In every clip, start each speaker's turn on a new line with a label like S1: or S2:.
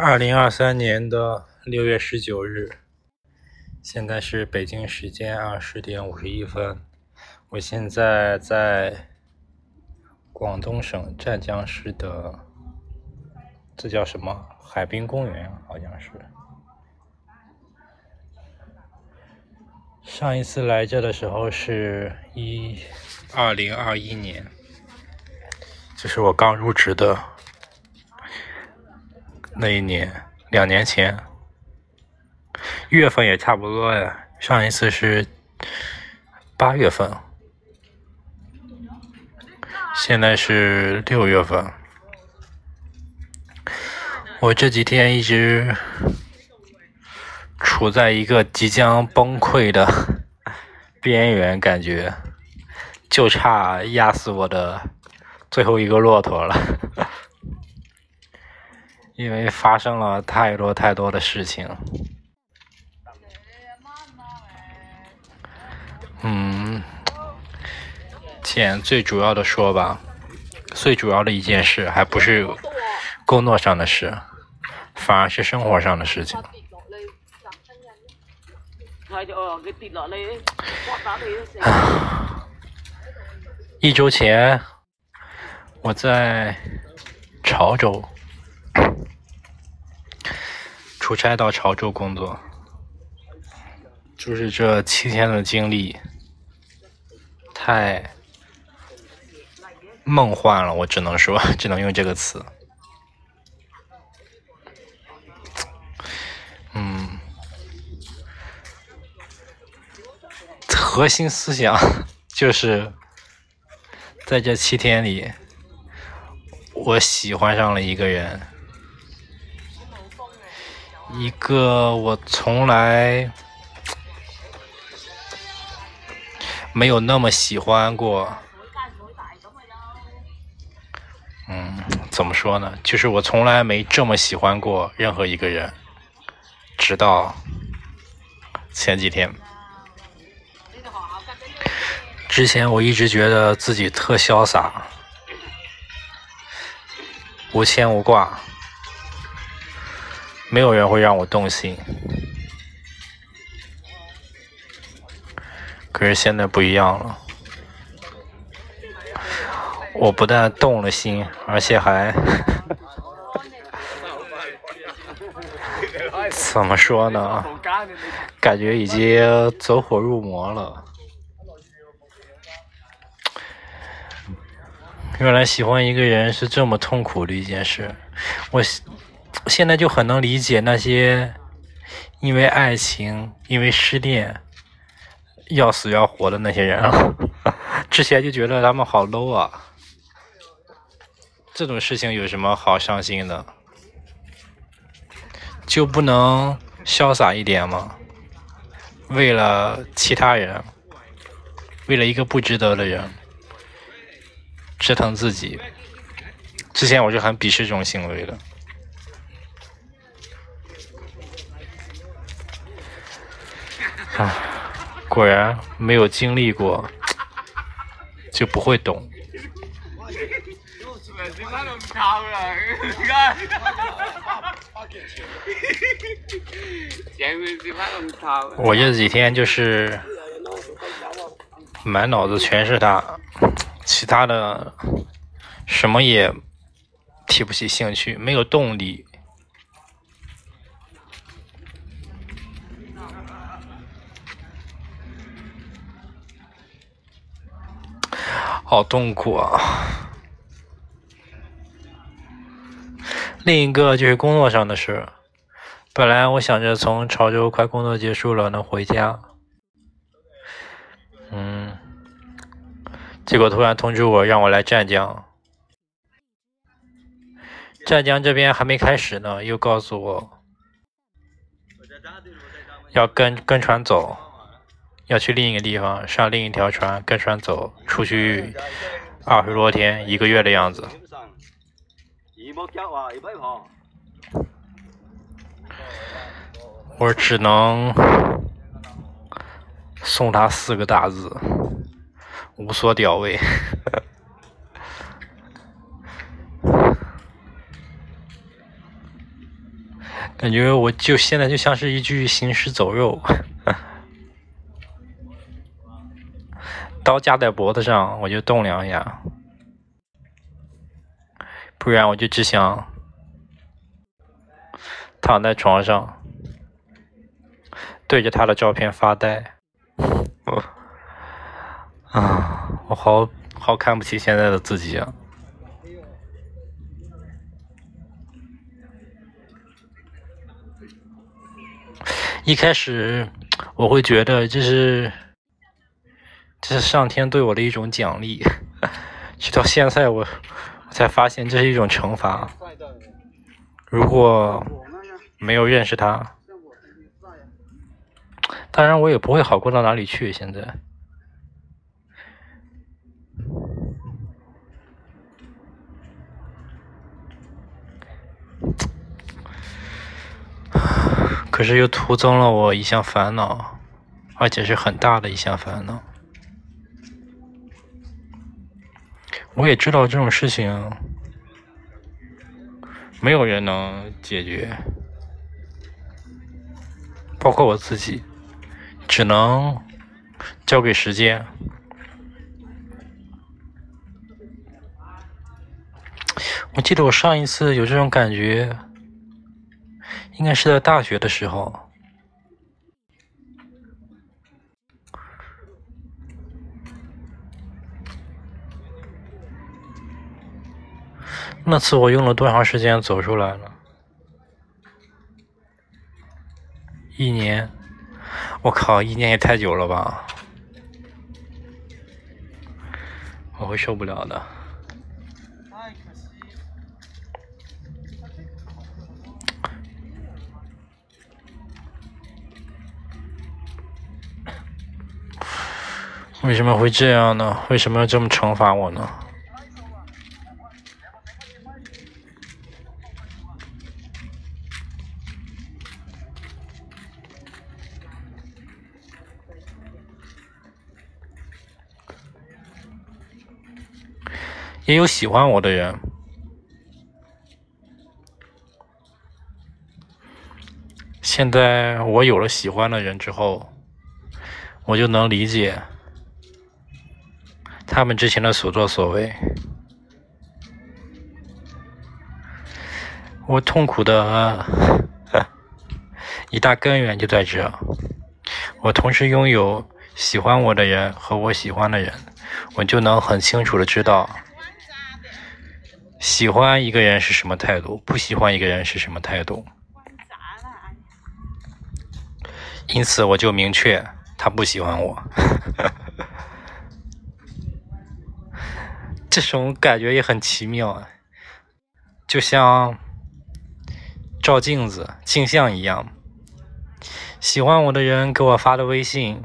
S1: 二零二三年的六月十九日，现在是北京时间二十点五十一分。我现在在广东省湛江市的，这叫什么？海滨公园，好像是。上一次来这的时候是一二零二一年，这是我刚入职的。那一年，两年前，月份也差不多呀。上一次是八月份，现在是六月份。我这几天一直处在一个即将崩溃的边缘，感觉就差压死我的最后一个骆驼了。因为发生了太多太多的事情，嗯，先最主要的说吧，最主要的一件事还不是工作上的事，反而是生活上的事情。一周前，我在潮州。出差到潮州工作，就是这七天的经历太梦幻了，我只能说，只能用这个词。嗯，核心思想就是在这七天里，我喜欢上了一个人。一个我从来没有那么喜欢过，嗯，怎么说呢？就是我从来没这么喜欢过任何一个人，直到前几天。之前我一直觉得自己特潇洒，无牵无挂。没有人会让我动心，可是现在不一样了。我不但动了心，而且还 怎么说呢？感觉已经走火入魔了。原来喜欢一个人是这么痛苦的一件事，我。现在就很能理解那些因为爱情、因为失恋要死要活的那些人了。之前就觉得他们好 low 啊，这种事情有什么好伤心的？就不能潇洒一点吗？为了其他人，为了一个不值得的人，折腾自己。之前我是很鄙视这种行为的。啊，果然没有经历过就不会懂。我这几天就是满脑子全是他，其他的什么也提不起兴趣，没有动力。好痛苦啊！另一个就是工作上的事，本来我想着从潮州快工作结束了能回家，嗯，结果突然通知我让我来湛江，湛江这边还没开始呢，又告诉我要跟跟船走。要去另一个地方，上另一条船，跟船走出去二十多天，一个月的样子。我只能送他四个大字：无所屌味。感觉我就现在就像是一具行尸走肉，刀架在脖子上，我就动两下，不然我就只想躺在床上，对着他的照片发呆。我啊，我好好看不起现在的自己啊！一开始我会觉得这是这是上天对我的一种奖励，直到现在我我才发现这是一种惩罚。如果没有认识他，当然我也不会好过到哪里去。现在，可是又徒增了我一项烦恼，而且是很大的一项烦恼。我也知道这种事情没有人能解决，包括我自己，只能交给时间。我记得我上一次有这种感觉。应该是在大学的时候，那次我用了多长时间走出来了？一年？我靠，一年也太久了吧！我会受不了的。为什么会这样呢？为什么要这么惩罚我呢？也有喜欢我的人，现在我有了喜欢的人之后，我就能理解。他们之前的所作所为，我痛苦的 一大根源就在这。我同时拥有喜欢我的人和我喜欢的人，我就能很清楚的知道，喜欢一个人是什么态度，不喜欢一个人是什么态度。因此，我就明确他不喜欢我。这种感觉也很奇妙，就像照镜子、镜像一样。喜欢我的人给我发的微信，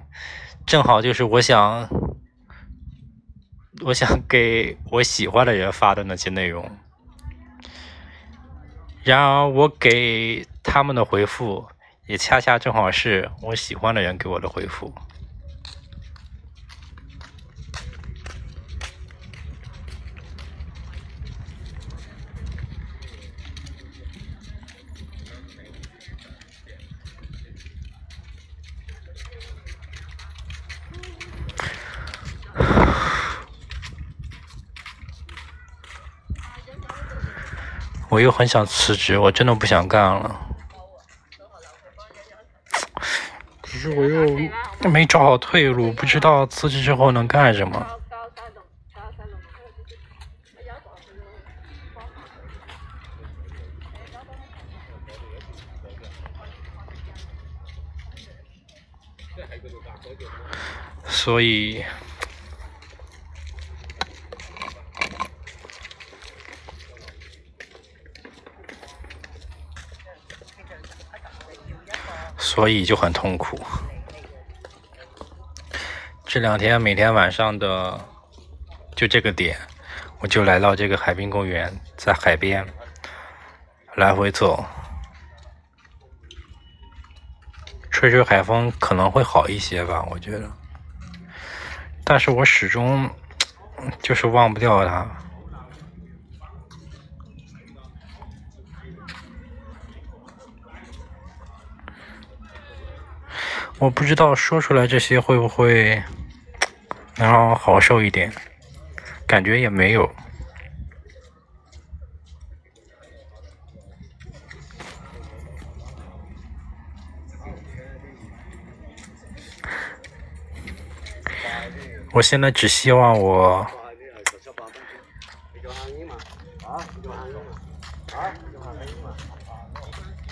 S1: 正好就是我想我想给我喜欢的人发的那些内容。然而，我给他们的回复，也恰恰正好是我喜欢的人给我的回复。我又很想辞职，我真的不想干了。可是我又没找好退路，不知道辞职之后能干什么。所以。所以就很痛苦。这两天每天晚上的就这个点，我就来到这个海滨公园，在海边来回走，吹吹海风可能会好一些吧，我觉得。但是我始终就是忘不掉它。我不知道说出来这些会不会能让我好受一点，感觉也没有。我现在只希望我，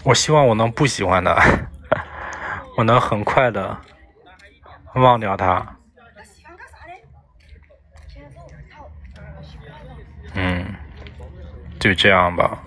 S1: 我希望我能不喜欢他，我能很快的忘掉他。嗯，就这样吧。